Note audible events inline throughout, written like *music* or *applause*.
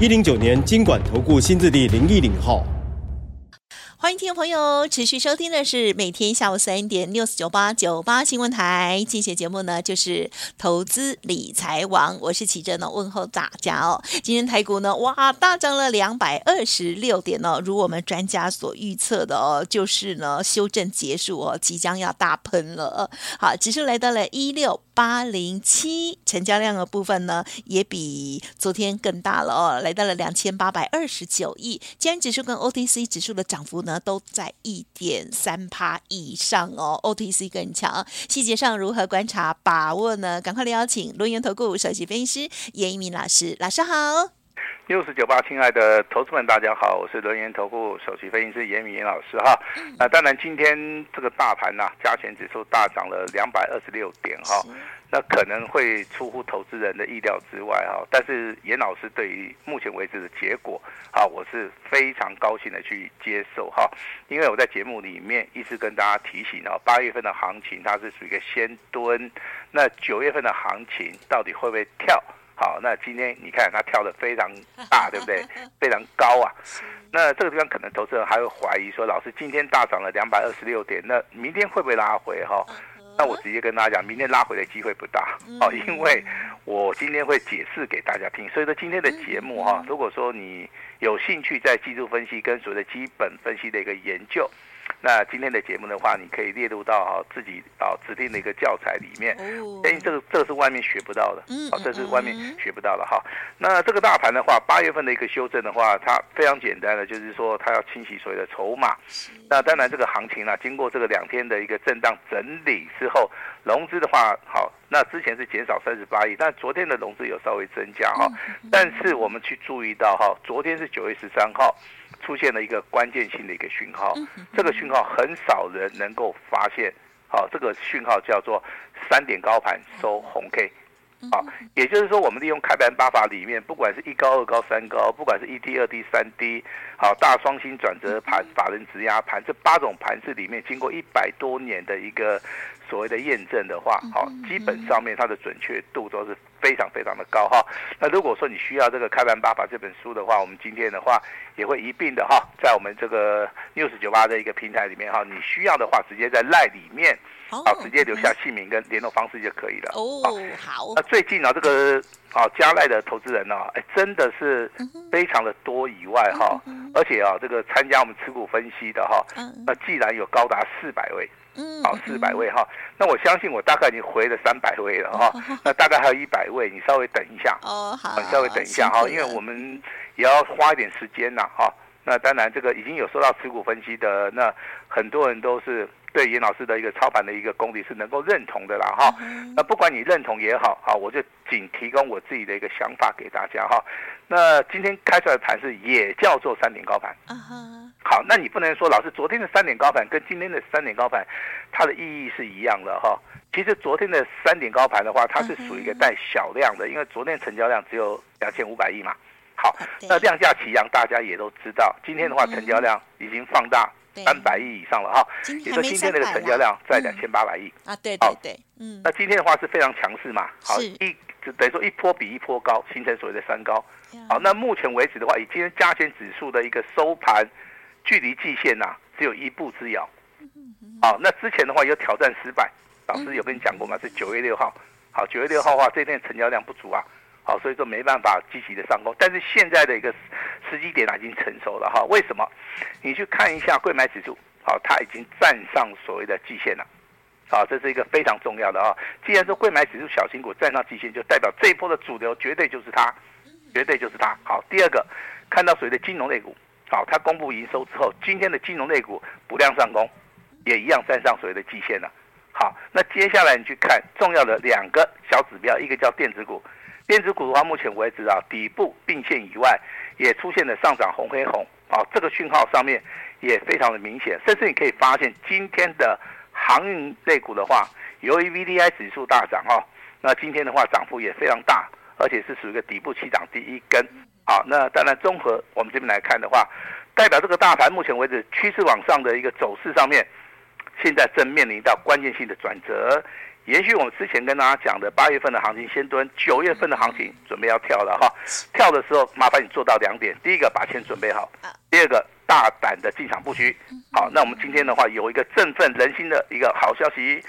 一零九年金管投顾新字第零一零号。欢迎听众朋友持续收听的是每天下午三点六四九八九八新闻台进行节目呢，就是投资理财王，我是琦蓁呢，问候大家哦。今天台股呢，哇，大涨了两百二十六点哦，如我们专家所预测的哦，就是呢修正结束哦，即将要大喷了。好，指数来到了一六八零七，成交量的部分呢也比昨天更大了哦，来到了两千八百二十九亿。既然指数跟 OTC 指数的涨幅呢，都在一点三趴以上哦，OTC 更强。细节上如何观察把握呢？赶快来邀请轮源投顾首席分析师严一鸣老师，老师好。六十九八，亲爱的投资们，大家好，我是轮研投顾首席分析师严敏严老师哈。那当然，今天这个大盘呐、啊，加权指数大涨了两百二十六点哈。那可能会出乎投资人的意料之外哈，但是严老师对于目前为止的结果，哈，我是非常高兴的去接受哈，因为我在节目里面一直跟大家提醒啊，八月份的行情它是属于一个先蹲，那九月份的行情到底会不会跳？好，那今天你看它跳得非常大，对不对？*laughs* 非常高啊，那这个地方可能投资人还会怀疑说，老师今天大涨了两百二十六点，那明天会不会拉回哈？那我直接跟大家讲，明天拉回的机会不大哦，因为我今天会解释给大家听。所以说今天的节目哈，如果说你有兴趣在技术分析跟所谓的基本分析的一个研究。那今天的节目的话，你可以列入到哈自己啊指定的一个教材里面，因为这个这个是外面学不到的，好，这是外面学不到的哈。那这个大盘的话，八月份的一个修正的话，它非常简单的，就是说它要清洗所有的筹码。那当然这个行情呢，经过这个两天的一个震荡整理之后，融资的话，好，那之前是减少三十八亿，但昨天的融资有稍微增加哈。但是我们去注意到哈，昨天是九月十三号。出现了一个关键性的一个讯号，这个讯号很少人能够发现。好，这个讯号叫做三点高盘收红 K。好，也就是说，我们利用开盘八法里面，不管是一高、二高、三高，不管是一低、二低、三低，好，大双星转折盘、法人质押盘，这八种盘式里面，经过一百多年的一个所谓的验证的话，好，基本上面它的准确度都是非常非常的高哈。那如果说你需要这个开盘八法这本书的话，我们今天的话也会一并的哈，在我们这个 News 98的一个平台里面哈，你需要的话，直接在 LINE 里面。好，直接留下姓名跟联络方式就可以了。哦，好。那最近呢，这个啊加赖的投资人呢，哎，真的是非常的多以外哈，而且啊，这个参加我们持股分析的哈，那既然有高达四百位，嗯好，四百位哈，那我相信我大概已经回了三百位了哈，那大概还有一百位，你稍微等一下。哦，好。你稍微等一下哈，因为我们也要花一点时间呐哈。那当然，这个已经有收到持股分析的，那很多人都是。对严老师的一个操盘的一个功力是能够认同的啦哈，那不管你认同也好，好，我就仅提供我自己的一个想法给大家哈。那今天开出来的盘是也叫做三点高盘，好，那你不能说老师昨天的三点高盘跟今天的三点高盘，它的意义是一样的哈。其实昨天的三点高盘的话，它是属于一个带小量的，因为昨天成交量只有两千五百亿嘛。好，那量价齐扬，大家也都知道，今天的话成交量已经放大。三百亿以上了哈，也说今天那个成交量在两千八百亿。啊，对对对，嗯，那今天的话是非常强势嘛，好一等于说一波比一波高，形成所谓的三高，好，那目前为止的话，以今天加权指数的一个收盘，距离季线呐只有一步之遥，好，那之前的话有挑战失败，老师有跟你讲过吗？是九月六号，好，九月六号的话这天成交量不足啊。好，所以说没办法积极的上攻，但是现在的一个时机点已经成熟了哈。为什么？你去看一下柜买指数，好，它已经站上所谓的季线了，好，这是一个非常重要的啊。既然说柜买指数小型股站上季线，就代表这一波的主流绝对就是它，绝对就是它。好，第二个，看到所谓的金融类股，好，它公布营收之后，今天的金融类股不量上攻，也一样站上所谓的季线了。好，那接下来你去看重要的两个小指标，一个叫电子股。电子股的话，目前为止啊，底部并线以外，也出现了上涨红黑红啊，这个讯号上面也非常的明显。甚至你可以发现，今天的航运类股的话，由于 VDI 指数大涨哈，那今天的话涨幅也非常大，而且是属于一个底部起涨第一根。好，那当然综合我们这边来看的话，代表这个大盘目前为止趋势往上的一个走势上面，现在正面临到关键性的转折。延续我们之前跟大家讲的，八月份的行情先蹲，九月份的行情准备要跳了哈。跳的时候麻烦你做到两点：第一个把钱准备好；第二个大胆的进场布局。好，那我们今天的话有一个振奋人心的一个好消息，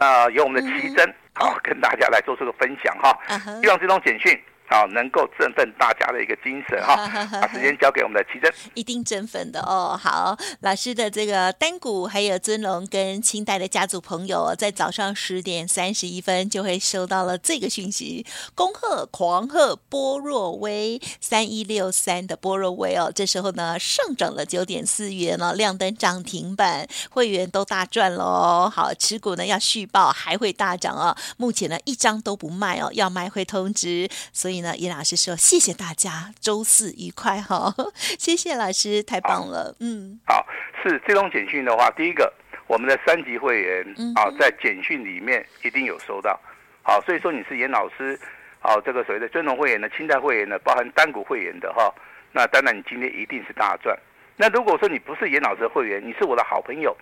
啊、呃，由我们的奇珍好跟大家来做这个分享哈。希望这种简讯。好，能够振奋大家的一个精神哈，*laughs* 把时间交给我们的奇珍，一定振奋的哦。好，老师的这个单股还有尊龙跟清代的家族朋友，在早上十点三十一分就会收到了这个讯息，恭贺狂贺波若威三一六三的波若威哦，这时候呢上涨了九点四元哦，亮灯涨停板，会员都大赚喽。好，持股呢要续报，还会大涨哦。目前呢一张都不卖哦，要卖会通知，所以。呢，严老师说：“谢谢大家，周四愉快哈！*laughs* 谢谢老师，太棒了。”嗯，好，是这种简讯的话，第一个，我们的三级会员啊，在简讯里面一定有收到。好，所以说你是严老师，好，这个所谓的尊龙会员的、清代会员的，包含单股会员的哈，那当然你今天一定是大赚。那如果说你不是严老师的会员，你是我的好朋友。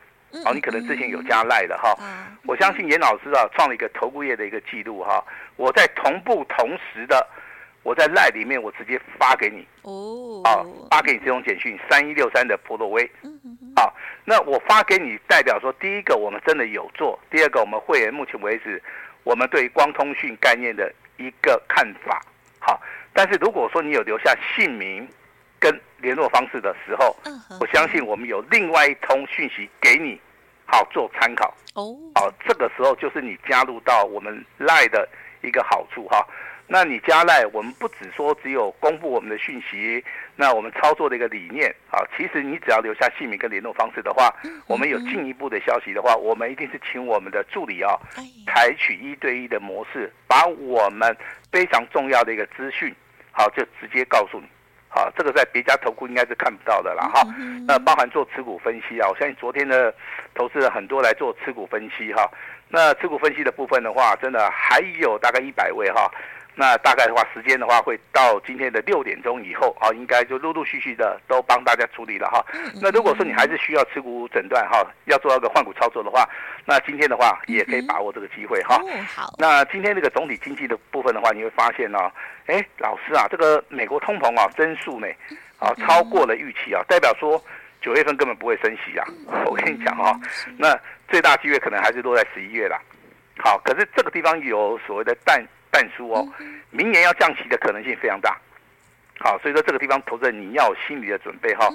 好，你可能之前有加赖的哈，我相信严老师啊创了一个投顾业的一个记录哈，我在同步同时的，我在赖里面我直接发给你哦，啊，发给你这种简讯三一六三的普罗威，好，那我发给你代表说，第一个我们真的有做，第二个我们会员目前为止我们对光通讯概念的一个看法，好，但是如果说你有留下姓名。跟联络方式的时候，我相信我们有另外一通讯息给你，好做参考哦。好，这个时候就是你加入到我们赖的一个好处哈。那你加赖，我们不只说只有公布我们的讯息，那我们操作的一个理念啊，其实你只要留下姓名跟联络方式的话，我们有进一步的消息的话，我们一定是请我们的助理啊，采取一对一的模式，把我们非常重要的一个资讯，好就直接告诉你。啊，这个在别家投顾应该是看不到的了哈。那包含做持股分析啊，我相信昨天的投资人很多来做持股分析哈。那持股分析的部分的话，真的还有大概一百位哈。那大概的话，时间的话会到今天的六点钟以后啊，应该就陆陆续续的都帮大家处理了哈。那如果说你还是需要持股诊断哈，要做那个换股操作的话，那今天的话也可以把握这个机会哈。好。那今天这个总体经济的部分的话，你会发现呢，哎，老师啊，这个美国通膨啊，增速呢，啊，超过了预期啊，代表说九月份根本不会升息啊。我跟你讲哈，那最大机会可能还是落在十一月啦。好，可是这个地方有所谓的淡。但书哦，明年要降息的可能性非常大，好，所以说这个地方投资人你要有心理的准备哈，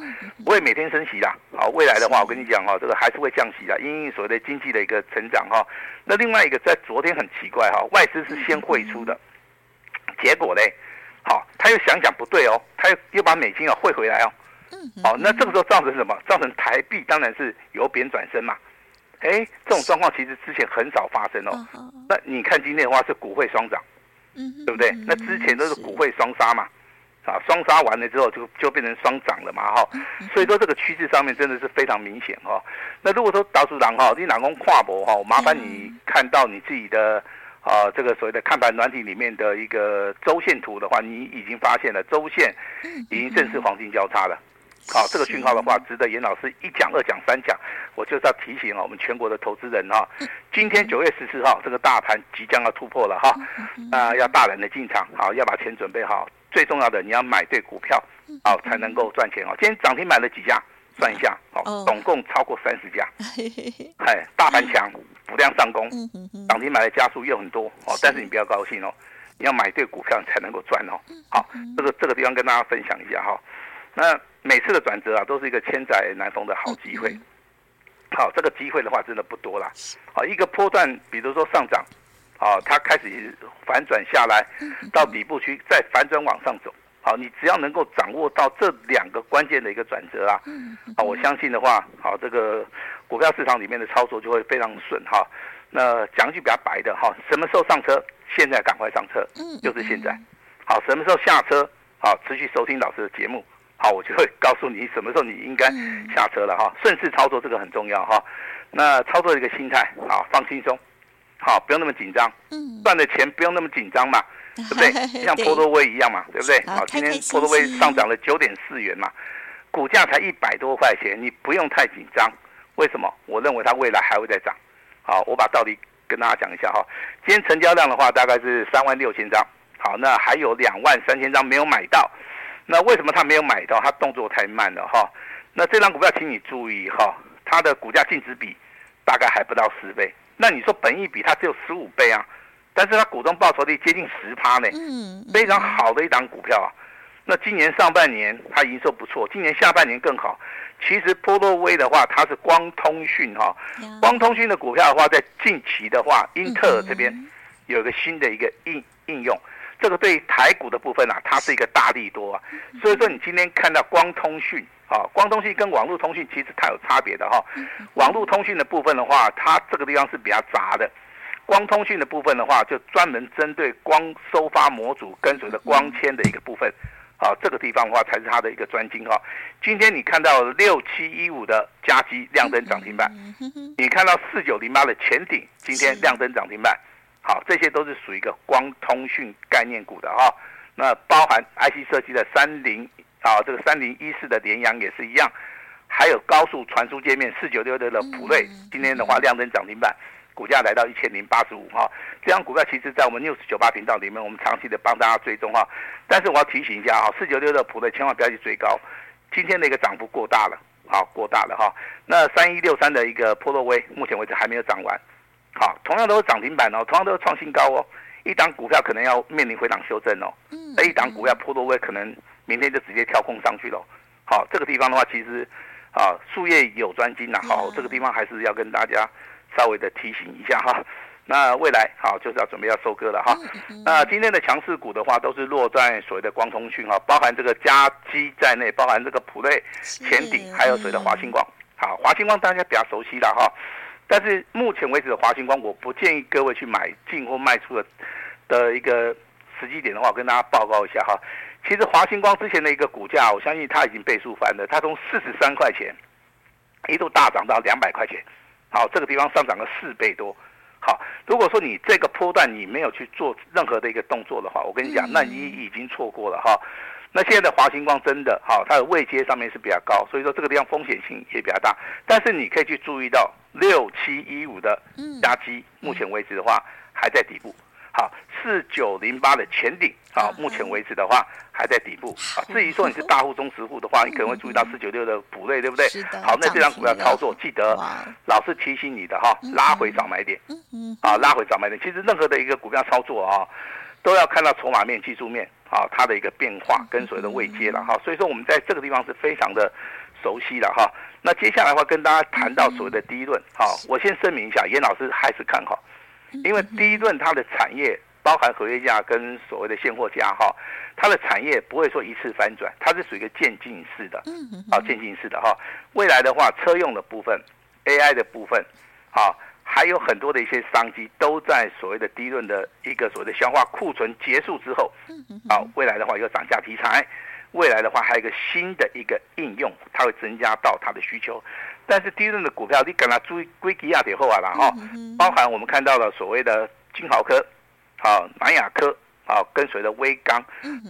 不会每天升息啦，好，未来的话我跟你讲哈，这个还是会降息的，因为所谓的经济的一个成长哈。那另外一个在昨天很奇怪哈，外资是先汇出的，结果嘞，好，他又想想不对哦，他又又把美金啊汇回来哦，好，那这个时候造成什么？造成台币当然是由贬转升嘛。哎，这种状况其实之前很少发生哦。那你看今天的话是股汇双涨，对不对？那之前都是股汇双杀嘛，啊，双杀完了之后就就变成双涨了嘛，哈。所以说这个趋势上面真的是非常明显哈。那如果说导数长哈，你哪公跨博哈，麻烦你看到你自己的啊这个所谓的看盘软体里面的一个周线图的话，你已经发现了周线已经正式黄金交叉了。好，这个讯号的话，值得严老师一讲、二讲、三讲。我就是要提醒啊，我们全国的投资人哈，今天九月十四号，这个大盘即将要突破了哈，啊，要大胆的进场，好，要把钱准备好。最重要的，你要买对股票，好，才能够赚钱哦。今天涨停买了几家？算一下，好，总共超过三十家。*laughs* 哎，大盘强，补量上攻，涨停买的家数又很多哦。但是你不要高兴哦，你要买对股票，你才能够赚哦。好，这个这个地方跟大家分享一下哈。那每次的转折啊，都是一个千载难逢的好机会。好，这个机会的话，真的不多了。好，一个波段，比如说上涨，啊，它开始反转下来，到底部区再反转往上走。好，你只要能够掌握到这两个关键的一个转折啊，啊，我相信的话，好，这个股票市场里面的操作就会非常顺哈。那讲一句比较白的哈，什么时候上车，现在赶快上车，就是现在。好，什么时候下车？好，持续收听老师的节目。好，我就会告诉你什么时候你应该下车了哈。顺势操作这个很重要哈。那操作的一个心态，啊，放轻松，好，不用那么紧张。赚的钱不用那么紧张嘛，对不对？*laughs* 像波多威一样嘛，对不对？好，今天波多威上涨了九点四元嘛，股价才一百多块钱，你不用太紧张。为什么？我认为它未来还会再涨。好，我把道理跟大家讲一下哈。今天成交量的话，大概是三万六千张。好，那还有两万三千张没有买到。那为什么他没有买到？他动作太慢了哈。那这张股票，请你注意哈，它的股价净值比大概还不到十倍。那你说本益比它只有十五倍啊，但是它股东报酬率接近十趴呢，非常好的一档股票啊。那今年上半年它营收不错，今年下半年更好。其实波若威的话，它是光通讯哈，光通讯的股票的话，在近期的话，英特尔这边有一个新的一个应应用。这个对台股的部分啊，它是一个大力多啊，所以说你今天看到光通讯啊，光通讯跟网络通讯其实它有差别的哈。网络通讯的部分的话，它这个地方是比较杂的；光通讯的部分的话，就专门针对光收发模组跟随着光纤的一个部分，啊，这个地方的话才是它的一个专精哈。今天你看到六七一五的加基亮灯涨停板，你看到四九零八的前顶今天亮灯涨停板。好，这些都是属于一个光通讯概念股的哈、哦。那包含 IC 设计的三零啊，这个三零一四的联阳也是一样，还有高速传输界面四九六六的普瑞，今天的话亮灯涨停板，股价来到一千零八十五哈。这张股票其实在我们 News 九八频道里面，我们长期的帮大家追踪哈。但是我要提醒一下哈，四九六的普瑞千万不要去追高，今天的一个涨幅过大了，好过大了哈。那三一六三的一个波洛威，目前为止还没有涨完。好，同样都是涨停板哦，同样都是创新高哦。一档股票可能要面临回档修正哦，那一档股票破多威可能明天就直接跳空上去了。好，这个地方的话，其实啊，术业有专精呐。好，这个地方还是要跟大家稍微的提醒一下哈。那未来好就是要准备要收割了哈。那今天的强势股的话，都是落在所谓的光通讯哈，包含这个加基在内，包含这个普瑞、前鼎，还有所谓的华星光。好，华星光大家比较熟悉了哈。但是目前为止的华星光，我不建议各位去买进或卖出的的一个时机点的话，我跟大家报告一下哈。其实华星光之前的一个股价，我相信它已经倍数翻了，它从四十三块钱一度大涨到两百块钱，好，这个地方上涨了四倍多。好，如果说你这个波段你没有去做任何的一个动作的话，我跟你讲，那你已经错过了哈。那现在的华星光真的好，它的位阶上面是比较高，所以说这个地方风险性也比较大。但是你可以去注意到六七一五的加基，目前为止的话还在底部。好，四九零八的前顶，好，目前为止的话还在底部。好，至于说你是大户、中实户的话，*laughs* 你可能会注意到四九六的补类，对不对？好，那这张股票操作记得老是提醒你的哈，拉回早买点。啊，拉回早买点。其实任何的一个股票操作啊，都要看到筹码面、技术面。啊，它的一个变化跟所谓的位阶了哈，所以说我们在这个地方是非常的熟悉了哈。那接下来的话跟大家谈到所谓的第一轮，好，我先声明一下，严老师还是看好，因为第一轮它的产业包含合约价跟所谓的现货价哈，它的产业不会说一次翻转，它是属于一个渐进式的，嗯啊，渐进式的哈。未来的话，车用的部分，AI 的部分，啊。还有很多的一些商机都在所谓的第一轮的一个所谓的消化库存结束之后，啊，未来的话有涨价题材，未来的话还有一个新的一个应用，它会增加到它的需求。但是第一轮的股票，你跟它注意归基亚铁后啊了哈，包含我们看到了所谓的金豪科，好南亚科，好跟随的威刚，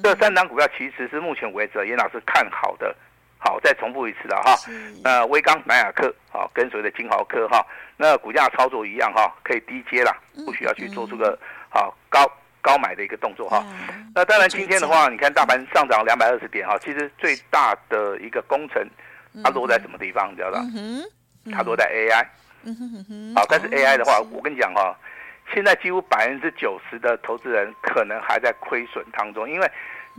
这三档股票其实是目前为止严老师看好的。好，再重复一次了哈。那威刚、南亚科，好，跟随的金豪科哈，那股价操作一样哈，可以低接啦，不需要去做出个好高高买的一个动作哈。那当然今天的话，你看大盘上涨两百二十点哈，其实最大的一个工程，它落在什么地方？你知道吧？它落在 AI。好，但是 AI 的话，我跟你讲哈，现在几乎百分之九十的投资人可能还在亏损当中，因为。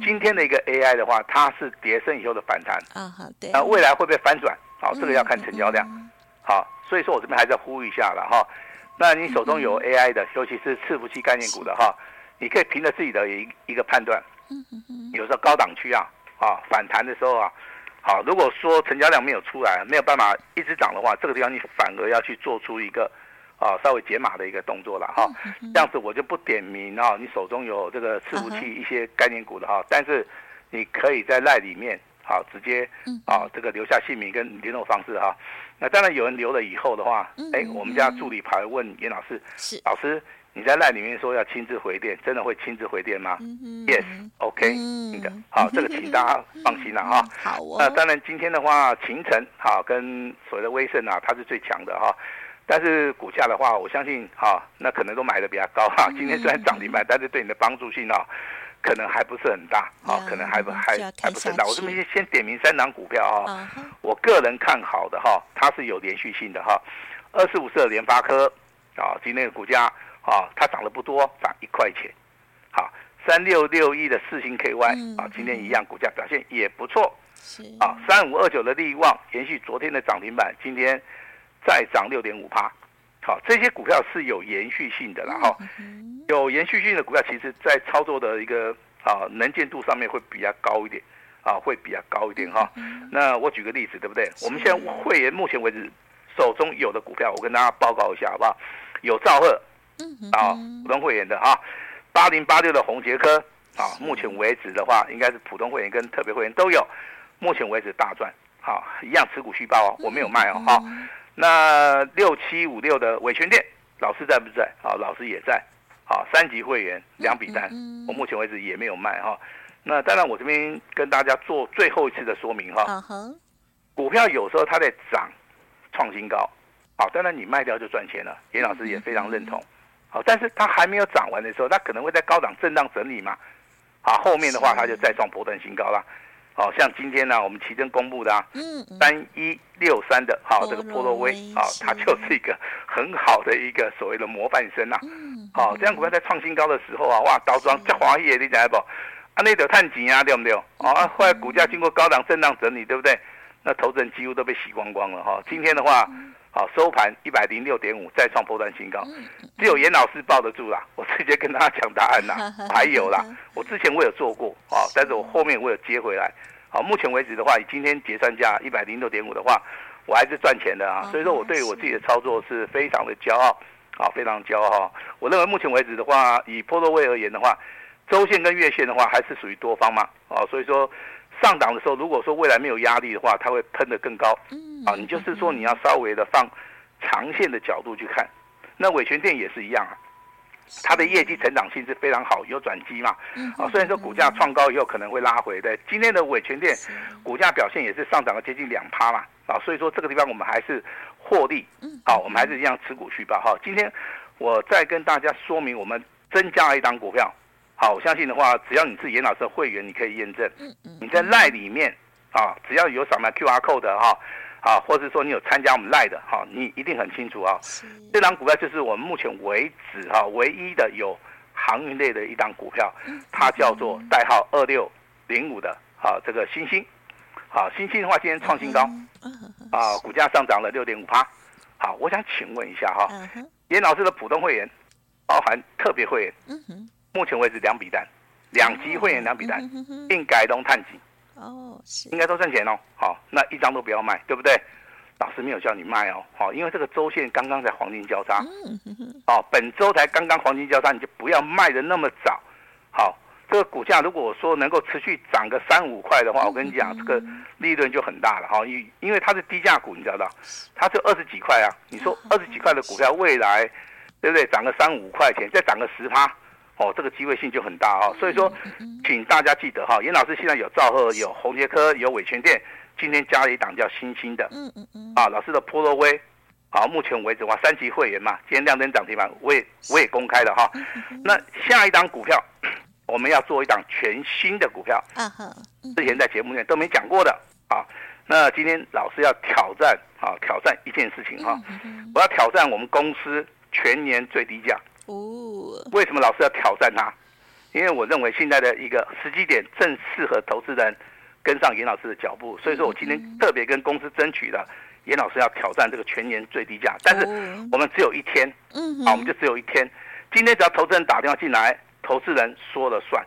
今天的一个 AI 的话，它是跌升以后的反弹啊，好，对，那未来会不会反转？好，这个要看成交量。好，所以说我这边还是要呼吁一下了哈。那你手中有 AI 的，尤其是伺服器概念股的哈，你可以凭着自己的一一个判断。有时候高档区啊，啊反弹的时候啊，好，如果说成交量没有出来，没有办法一直涨的话，这个地方你反而要去做出一个啊稍微解码的一个动作了哈。这样子我就不点名啊，你手中有这个伺服器一些概念股的哈，但是你可以在赖里面好直接啊这个留下姓名跟联络方式哈。那当然有人留了以后的话，哎，我们家助理跑来问严老师，是老师。你在赖里面说要亲自回电，真的会亲自回电吗、嗯、？Yes，OK，、嗯、的，好，这个请大家放心了哈。*laughs* 好哦。那当然今天的话，秦晨哈跟所谓的威盛啊，它是最强的哈。但是股价的话，我相信哈，那可能都买的比较高哈。今天虽然涨停板，但是对你的帮助性啊，可能还不是很大啊，可能还不还还不是很大。我这边先先点名三档股票哈，我个人看好的哈，它是有连续性的哈。二四五四的联发科啊，今天的股价。啊，它涨得不多，涨一块钱。好，三六六一的四星 KY 啊，今天一样，股价表现也不错。是啊，三五二九的力旺延续昨天的涨停板，今天再涨六点五趴。好，这些股票是有延续性的了哈。有延续性的股票，其实在操作的一个啊能见度上面会比较高一点啊，会比较高一点哈。那我举个例子，对不对？我们现在会员目前为止手中有的股票，我跟大家报告一下好不好？有兆赫。啊，普通会员的啊，八零八六的红杰科啊，目前为止的话，应该是普通会员跟特别会员都有，目前为止大赚，好，一样持股续报哦，我没有卖哦，好，那六七五六的伟权店，老师在不在？啊，老师也在，好，三级会员两笔单，我目前为止也没有卖哈，那当然我这边跟大家做最后一次的说明哈，股票有时候它在涨，创新高，好，当然你卖掉就赚钱了，严老师也非常认同。好，但是它还没有涨完的时候，它可能会在高档震荡整理嘛。好，后面的话它就再创波段新高了。好，像今天呢，我们奇珍公布的啊，三一六三的，好，这个波罗威，好，它就是一个很好的一个所谓的模范生呐。好，这样股票在创新高的时候啊，哇，高装这华业你知道不？啊，那得探底啊，对不对？啊，后来股价经过高档震荡整理，对不对？那投资人几乎都被洗光光了哈。今天的话。好，收盘一百零六点五，再创波段新高，只有严老师抱得住啦。*laughs* 我直接跟大家讲答案啦，*laughs* 还有啦，*laughs* 我之前我有做过啊，但是我后面我有接回来。好，目前为止的话，以今天结算价一百零六点五的话，我还是赚钱的啊。所以说我对我自己的操作是非常的骄傲，啊，非常骄傲。我认为目前为止的话，以波若威而言的话，周线跟月线的话，还是属于多方嘛，啊，所以说。上档的时候，如果说未来没有压力的话，它会喷得更高。啊，你就是说你要稍微的放长线的角度去看。那伟权店也是一样啊，它的业绩成长性是非常好，有转机嘛。啊，虽然说股价创高以后可能会拉回，对，今天的伟权店股价表现也是上涨了接近两趴嘛。啊，所以说这个地方我们还是获利。好，我们还是一样持股续报。哈，今天我再跟大家说明，我们增加了一档股票。好，我相信的话，只要你是严老师的会员，你可以验证。你在赖里面啊，只要有扫描 QR code 的哈，啊，或者说你有参加我们赖的哈，你一定很清楚啊。这档股票就是我们目前为止哈唯一的有航运类的一档股票，它叫做代号二六零五的啊这个星星。好，星星的话今天创新高，啊，股价上涨了六点五趴。好，我想请问一下哈，严老师的普通会员，包含特别会员。目前为止两笔单，两级会员两笔单，应该都探底哦，是应该都赚钱哦。好，那一张都不要卖，对不对？老师没有叫你卖哦，好，因为这个周线刚刚在黄金交叉，哦，本周才刚刚黄金交叉，你就不要卖的那么早。好，这个股价如果说能够持续涨个三五块的话，我跟你讲，这个利润就很大了哈。因因为它是低价股，你知道，它是二十几块啊。你说二十几块的股票，未来对不对？涨个三五块钱，再涨个十趴。哦，这个机会性就很大哦，所以说，请大家记得哈，严老师现在有兆赫、有宏捷科、有伟全店，今天加了一档叫星星的，嗯嗯嗯，啊，老师的波若威，好，目前为止哇，三级会员嘛，今天亮灯涨停板，我也我也公开了哈。*laughs* 那下一档股票，我们要做一档全新的股票，啊之前在节目里面都没讲过的啊。那今天老师要挑战啊，挑战一件事情哈，我要挑战我们公司全年最低价。哦，为什么老师要挑战它？因为我认为现在的一个时机点正适合投资人跟上严老师的脚步，所以说我今天特别跟公司争取了严老师要挑战这个全年最低价，但是我们只有一天，嗯，好，我们就只有一天。今天只要投资人打电话进来，投资人说了算。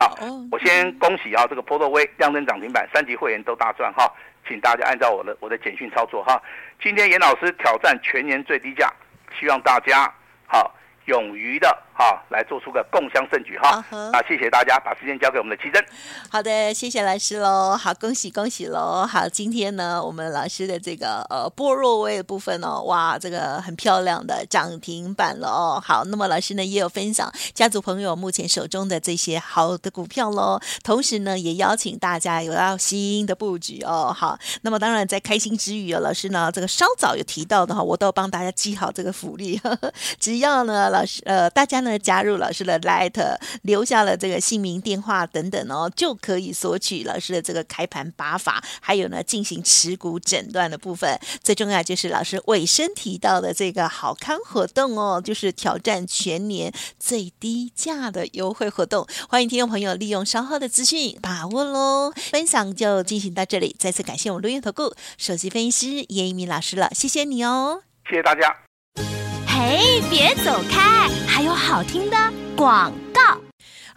好，我先恭喜啊，这个波若威亮灯涨停板，三级会员都大赚哈，请大家按照我的我的简讯操作哈。今天严老师挑战全年最低价。希望大家好。勇于的哈来做出个共襄盛举哈，啊，谢谢大家，把时间交给我们的奇珍。好的，谢谢老师喽，好，恭喜恭喜喽，好，今天呢，我们老师的这个呃波若威的部分哦，哇，这个很漂亮的涨停板了哦，好，那么老师呢也有分享家族朋友目前手中的这些好的股票喽，同时呢也邀请大家有要新的布局哦，好，那么当然在开心之余哦，老师呢这个稍早有提到的哈，我都帮大家记好这个福利，呵 *laughs* 呵只要呢。老师，呃，大家呢加入老师的 Light，留下了这个姓名、电话等等哦，就可以索取老师的这个开盘八法，还有呢进行持股诊断的部分。最重要就是老师尾声提到的这个好康活动哦，就是挑战全年最低价的优惠活动。欢迎听众朋友利用稍后的资讯把握喽。分享就进行到这里，再次感谢我们录音投顾首席分析师叶一鸣老师了，谢谢你哦，谢谢大家。哎，别走开，还有好听的广告。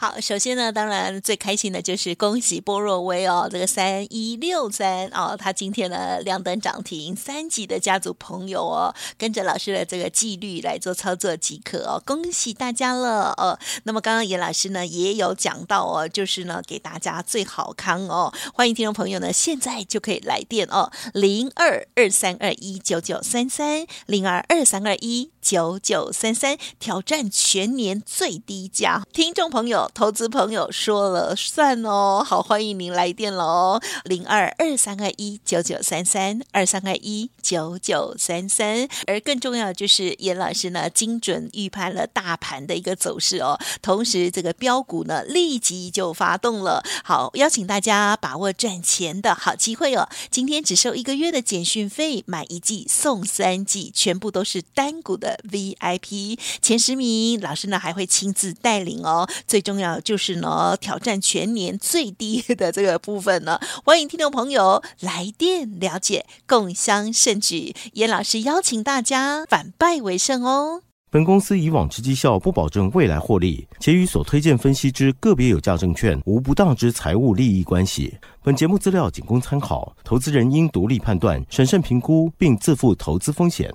好，首先呢，当然最开心的就是恭喜波若威哦，这个三一六三哦，他今天呢亮灯涨停，三级的家族朋友哦，跟着老师的这个纪律来做操作即可哦，恭喜大家了哦。那么刚刚严老师呢也有讲到哦，就是呢给大家最好康哦，欢迎听众朋友呢现在就可以来电哦，零二二三二一九九三三零二二三二一九九三三，挑战全年最低价，听众朋友。投资朋友说了算哦，好，欢迎您来电喽，零二二三二一九九三三二三二一九九三三。而更重要就是严老师呢，精准预判了大盘的一个走势哦，同时这个标股呢立即就发动了。好，邀请大家把握赚钱的好机会哦。今天只收一个月的简讯费，买一季送三季，全部都是单股的 VIP，前十名老师呢还会亲自带领哦。最重。就是呢，挑战全年最低 *laughs* 的这个部分呢，欢迎听众朋友来电了解，共襄盛举。严老师邀请大家反败为胜哦。本公司以往之绩效不保证未来获利，且与所推荐分析之个别有价证券无不当之财务利益关系。本节目资料仅供参考，投资人应独立判断、审慎评估，并自负投资风险。